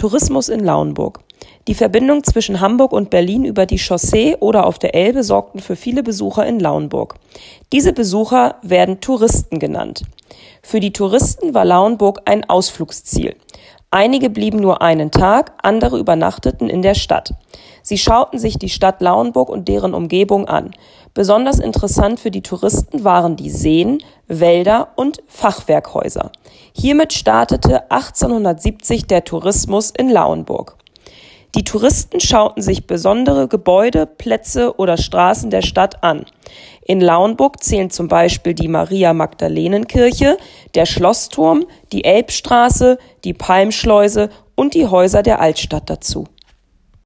Tourismus in Lauenburg. Die Verbindung zwischen Hamburg und Berlin über die Chaussee oder auf der Elbe sorgten für viele Besucher in Lauenburg. Diese Besucher werden Touristen genannt. Für die Touristen war Lauenburg ein Ausflugsziel. Einige blieben nur einen Tag, andere übernachteten in der Stadt. Sie schauten sich die Stadt Lauenburg und deren Umgebung an. Besonders interessant für die Touristen waren die Seen, Wälder und Fachwerkhäuser. Hiermit startete 1870 der Tourismus in Lauenburg. Die Touristen schauten sich besondere Gebäude, Plätze oder Straßen der Stadt an. In Lauenburg zählen zum Beispiel die Maria-Magdalenen-Kirche, der Schlossturm, die Elbstraße, die Palmschleuse und die Häuser der Altstadt dazu